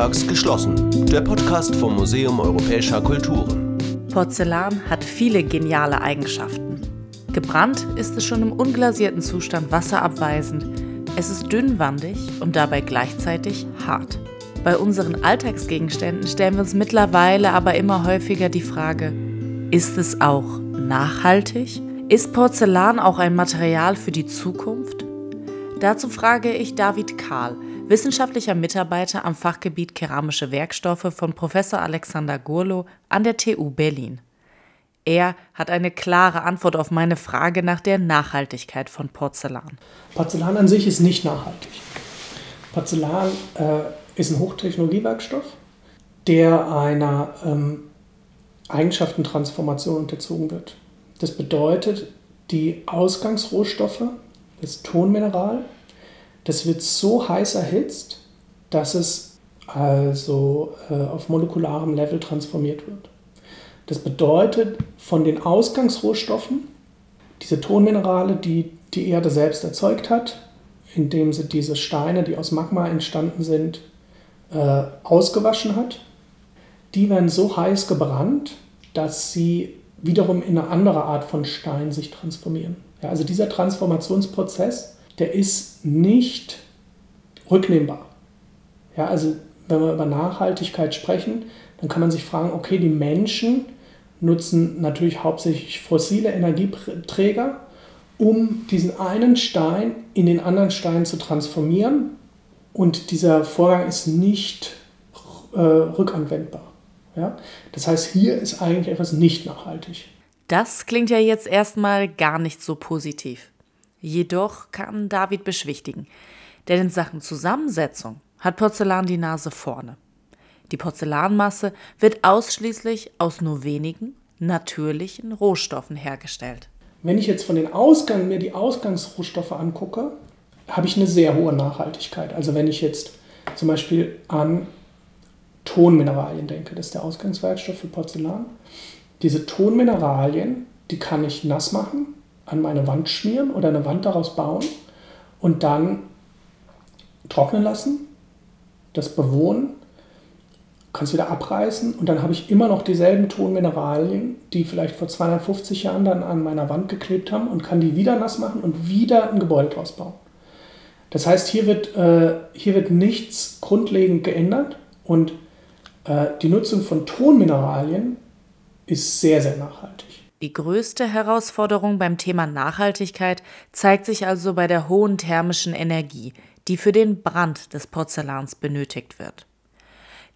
sonntags geschlossen. Der Podcast vom Museum Europäischer Kulturen. Porzellan hat viele geniale Eigenschaften. Gebrannt ist es schon im unglasierten Zustand wasserabweisend. Es ist dünnwandig und dabei gleichzeitig hart. Bei unseren Alltagsgegenständen stellen wir uns mittlerweile aber immer häufiger die Frage, ist es auch nachhaltig? Ist Porzellan auch ein Material für die Zukunft? Dazu frage ich David Kahl, wissenschaftlicher Mitarbeiter am Fachgebiet Keramische Werkstoffe von Professor Alexander Gurlo an der TU Berlin. Er hat eine klare Antwort auf meine Frage nach der Nachhaltigkeit von Porzellan. Porzellan an sich ist nicht nachhaltig. Porzellan äh, ist ein Hochtechnologiewerkstoff, der einer ähm, Eigenschaftentransformation unterzogen wird. Das bedeutet, die Ausgangsrohstoffe, das Tonmineral, das wird so heiß erhitzt, dass es also äh, auf molekularem Level transformiert wird. Das bedeutet, von den Ausgangsrohstoffen, diese Tonminerale, die die Erde selbst erzeugt hat, indem sie diese Steine, die aus Magma entstanden sind, äh, ausgewaschen hat, die werden so heiß gebrannt, dass sie wiederum in eine andere Art von Stein sich transformieren. Ja, also dieser Transformationsprozess der ist nicht rücknehmbar. Ja, also wenn wir über Nachhaltigkeit sprechen, dann kann man sich fragen, okay, die Menschen nutzen natürlich hauptsächlich fossile Energieträger, um diesen einen Stein in den anderen Stein zu transformieren. Und dieser Vorgang ist nicht äh, rückanwendbar. Ja? Das heißt, hier ist eigentlich etwas nicht nachhaltig. Das klingt ja jetzt erstmal gar nicht so positiv. Jedoch kann David beschwichtigen, denn in Sachen Zusammensetzung hat Porzellan die Nase vorne. Die Porzellanmasse wird ausschließlich aus nur wenigen natürlichen Rohstoffen hergestellt. Wenn ich jetzt von den Ausgang mir die Ausgangsrohstoffe angucke, habe ich eine sehr hohe Nachhaltigkeit. Also wenn ich jetzt zum Beispiel an Tonmineralien denke, das ist der Ausgangswerkstoff für Porzellan. Diese Tonmineralien, die kann ich nass machen an meine Wand schmieren oder eine Wand daraus bauen und dann trocknen lassen, das bewohnen, kann es wieder abreißen und dann habe ich immer noch dieselben Tonmineralien, die vielleicht vor 250 Jahren dann an meiner Wand geklebt haben und kann die wieder nass machen und wieder ein Gebäude draus bauen. Das heißt, hier wird, äh, hier wird nichts grundlegend geändert und äh, die Nutzung von Tonmineralien ist sehr, sehr nachhaltig. Die größte Herausforderung beim Thema Nachhaltigkeit zeigt sich also bei der hohen thermischen Energie, die für den Brand des Porzellans benötigt wird.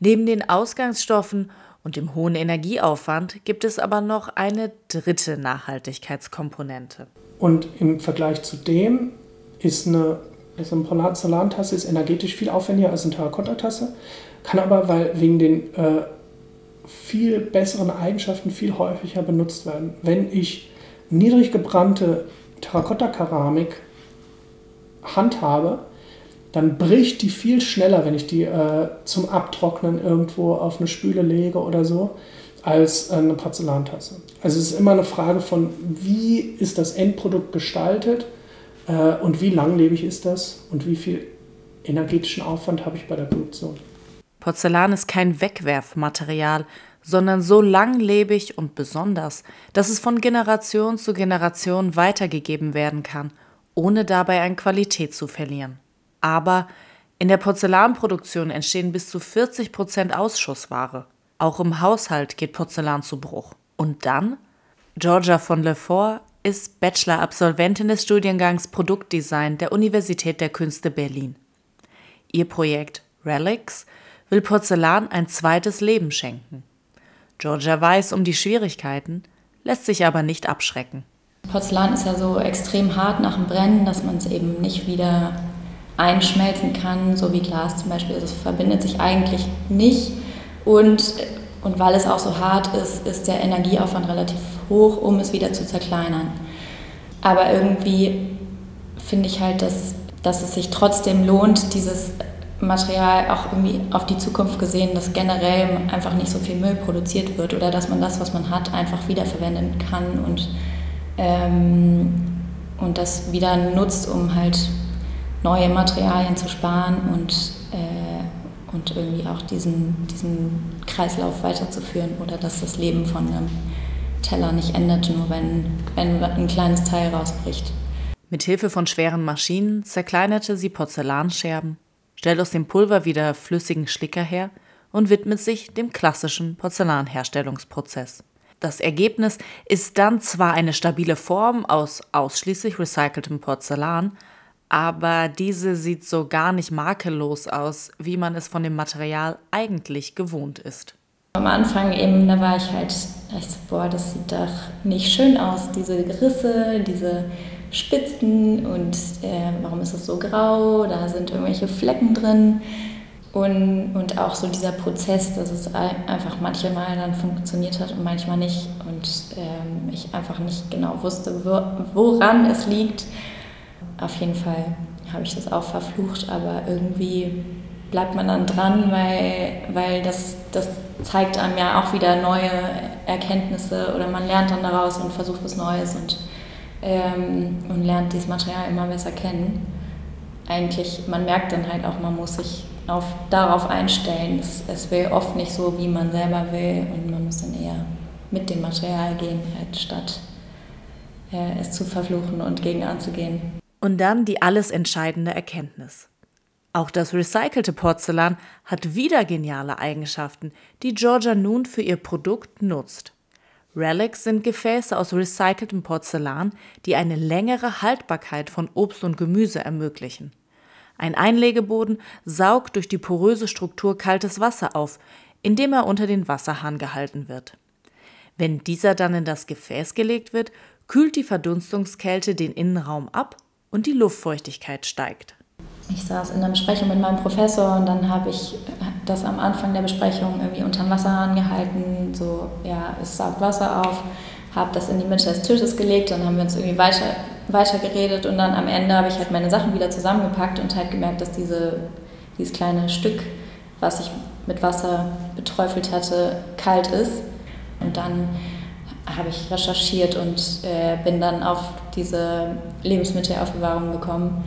Neben den Ausgangsstoffen und dem hohen Energieaufwand gibt es aber noch eine dritte Nachhaltigkeitskomponente. Und im Vergleich zu dem ist eine, also eine Porzellantasse ist energetisch viel aufwendiger als eine Terrakotta-Tasse, kann aber, weil wegen den äh, viel besseren Eigenschaften viel häufiger benutzt werden. Wenn ich niedrig gebrannte Terrakotta-Keramik handhabe, dann bricht die viel schneller, wenn ich die äh, zum Abtrocknen irgendwo auf eine Spüle lege oder so, als eine Porzellantasse. Also es ist immer eine Frage von, wie ist das Endprodukt gestaltet äh, und wie langlebig ist das und wie viel energetischen Aufwand habe ich bei der Produktion. Porzellan ist kein Wegwerfmaterial, sondern so langlebig und besonders, dass es von Generation zu Generation weitergegeben werden kann, ohne dabei an Qualität zu verlieren. Aber in der Porzellanproduktion entstehen bis zu 40 Prozent Ausschussware. Auch im Haushalt geht Porzellan zu Bruch. Und dann? Georgia von Lefort ist Bachelor-Absolventin des Studiengangs Produktdesign der Universität der Künste Berlin. Ihr Projekt Relics will Porzellan ein zweites Leben schenken. Georgia weiß um die Schwierigkeiten, lässt sich aber nicht abschrecken. Porzellan ist ja so extrem hart nach dem Brennen, dass man es eben nicht wieder einschmelzen kann, so wie Glas zum Beispiel. Das verbindet sich eigentlich nicht. Und, und weil es auch so hart ist, ist der Energieaufwand relativ hoch, um es wieder zu zerkleinern. Aber irgendwie finde ich halt, dass, dass es sich trotzdem lohnt, dieses Material auch irgendwie auf die Zukunft gesehen, dass generell einfach nicht so viel Müll produziert wird oder dass man das, was man hat, einfach wiederverwenden kann und, ähm, und das wieder nutzt, um halt neue Materialien zu sparen und, äh, und irgendwie auch diesen, diesen Kreislauf weiterzuführen oder dass das Leben von einem Teller nicht endet, nur wenn, wenn ein kleines Teil rausbricht. Mit Hilfe von schweren Maschinen zerkleinerte sie Porzellanscherben, stellt aus dem Pulver wieder flüssigen Schlicker her und widmet sich dem klassischen Porzellanherstellungsprozess. Das Ergebnis ist dann zwar eine stabile Form aus ausschließlich recyceltem Porzellan, aber diese sieht so gar nicht makellos aus, wie man es von dem Material eigentlich gewohnt ist. Am Anfang eben, da war ich halt, ich so, boah, das sieht doch nicht schön aus, diese Risse, diese Spitzen und äh, warum ist es so grau, da sind irgendwelche Flecken drin. Und, und auch so dieser Prozess, dass es einfach manchmal dann funktioniert hat und manchmal nicht. Und ähm, ich einfach nicht genau wusste, woran es liegt. Auf jeden Fall habe ich das auch verflucht, aber irgendwie bleibt man dann dran, weil, weil das, das zeigt einem ja auch wieder neue Erkenntnisse oder man lernt dann daraus und versucht was Neues und, ähm, und lernt dieses Material immer besser kennen. Eigentlich, man merkt dann halt auch, man muss sich auf, darauf einstellen. Es, es will oft nicht so, wie man selber will und man muss dann eher mit dem Material gehen, halt, statt äh, es zu verfluchen und gegen anzugehen. Und dann die alles entscheidende Erkenntnis. Auch das recycelte Porzellan hat wieder geniale Eigenschaften, die Georgia nun für ihr Produkt nutzt. Relics sind Gefäße aus recyceltem Porzellan, die eine längere Haltbarkeit von Obst und Gemüse ermöglichen. Ein Einlegeboden saugt durch die poröse Struktur kaltes Wasser auf, indem er unter den Wasserhahn gehalten wird. Wenn dieser dann in das Gefäß gelegt wird, kühlt die Verdunstungskälte den Innenraum ab und die Luftfeuchtigkeit steigt. Ich saß in der Besprechung mit meinem Professor und dann habe ich das am Anfang der Besprechung irgendwie unter den Wasserhahn gehalten, so ja, es saugt Wasser auf, habe das in die Mitte des Tisches gelegt, dann haben wir uns irgendwie weiter weiter geredet und dann am Ende habe ich halt meine Sachen wieder zusammengepackt und halt gemerkt, dass diese, dieses kleine Stück, was ich mit Wasser beträufelt hatte, kalt ist. Und dann habe ich recherchiert und äh, bin dann auf diese Lebensmittelaufbewahrung gekommen.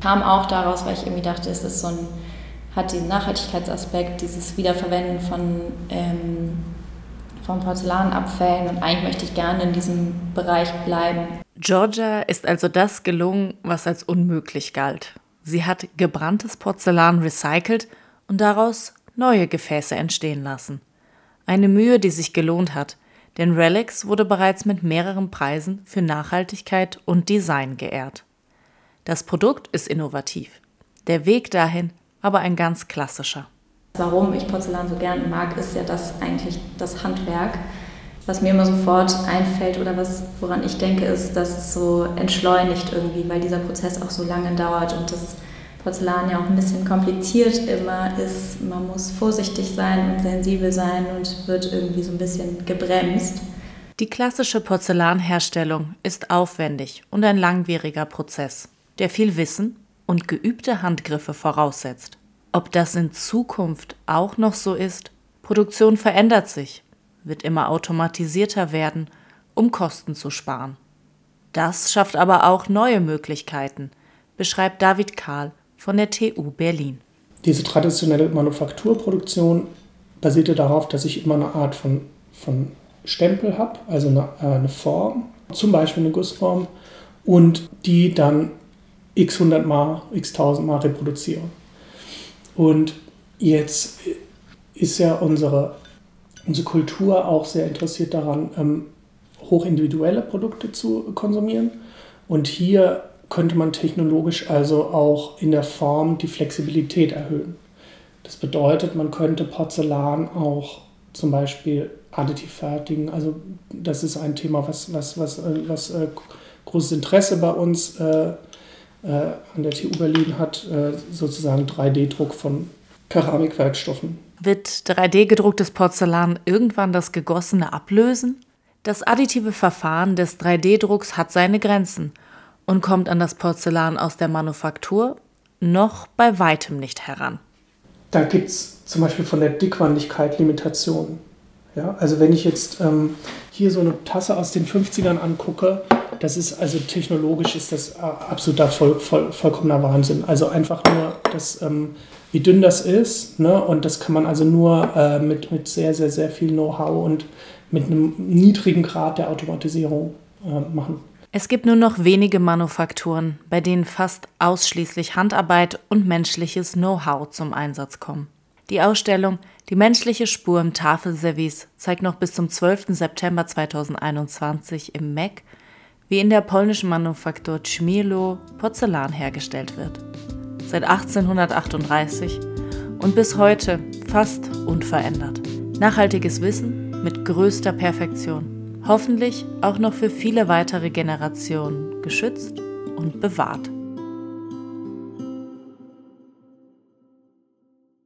Kam auch daraus, weil ich irgendwie dachte, es ist so ein, hat diesen Nachhaltigkeitsaspekt, dieses Wiederverwenden von, ähm, von Porzellanabfällen und eigentlich möchte ich gerne in diesem Bereich bleiben. Georgia ist also das gelungen, was als unmöglich galt. Sie hat gebranntes Porzellan recycelt und daraus neue Gefäße entstehen lassen. Eine Mühe, die sich gelohnt hat, denn Relics wurde bereits mit mehreren Preisen für Nachhaltigkeit und Design geehrt. Das Produkt ist innovativ, der Weg dahin aber ein ganz klassischer. Warum ich Porzellan so gerne mag, ist ja das eigentlich das Handwerk was mir immer sofort einfällt oder was, woran ich denke, ist, dass es so entschleunigt irgendwie, weil dieser Prozess auch so lange dauert und das Porzellan ja auch ein bisschen kompliziert immer ist. Man muss vorsichtig sein und sensibel sein und wird irgendwie so ein bisschen gebremst. Die klassische Porzellanherstellung ist aufwendig und ein langwieriger Prozess, der viel Wissen und geübte Handgriffe voraussetzt. Ob das in Zukunft auch noch so ist? Produktion verändert sich wird immer automatisierter werden, um Kosten zu sparen. Das schafft aber auch neue Möglichkeiten, beschreibt David Kahl von der TU Berlin. Diese traditionelle Manufakturproduktion basierte darauf, dass ich immer eine Art von, von Stempel habe, also eine, äh, eine Form, zum Beispiel eine Gussform, und die dann x hundert Mal, x tausend Mal reproduziere. Und jetzt ist ja unsere unsere Kultur auch sehr interessiert daran, ähm, hochindividuelle Produkte zu konsumieren. Und hier könnte man technologisch also auch in der Form die Flexibilität erhöhen. Das bedeutet, man könnte Porzellan auch zum Beispiel additiv fertigen. Also das ist ein Thema, was, was, was, äh, was äh, großes Interesse bei uns äh, an der TU Berlin hat, äh, sozusagen 3D-Druck von Keramikwerkstoffen. Wird 3D-gedrucktes Porzellan irgendwann das Gegossene ablösen? Das additive Verfahren des 3D-Drucks hat seine Grenzen und kommt an das Porzellan aus der Manufaktur noch bei weitem nicht heran. Da gibt es zum Beispiel von der Dickwandigkeit Limitationen. Ja, also wenn ich jetzt ähm, hier so eine Tasse aus den 50ern angucke, Das ist also technologisch ist das äh, absoluter voll, voll, vollkommener Wahnsinn. Also einfach nur, das, ähm, wie dünn das ist, ne? Und das kann man also nur äh, mit, mit sehr, sehr, sehr viel Know-how und mit einem niedrigen Grad der Automatisierung äh, machen. Es gibt nur noch wenige Manufakturen, bei denen fast ausschließlich Handarbeit und menschliches Know-how zum Einsatz kommen. Die Ausstellung Die menschliche Spur im Tafelservice zeigt noch bis zum 12. September 2021 im MEC, wie in der polnischen Manufaktur Chmielo Porzellan hergestellt wird. Seit 1838 und bis heute fast unverändert. Nachhaltiges Wissen mit größter Perfektion hoffentlich auch noch für viele weitere Generationen geschützt und bewahrt.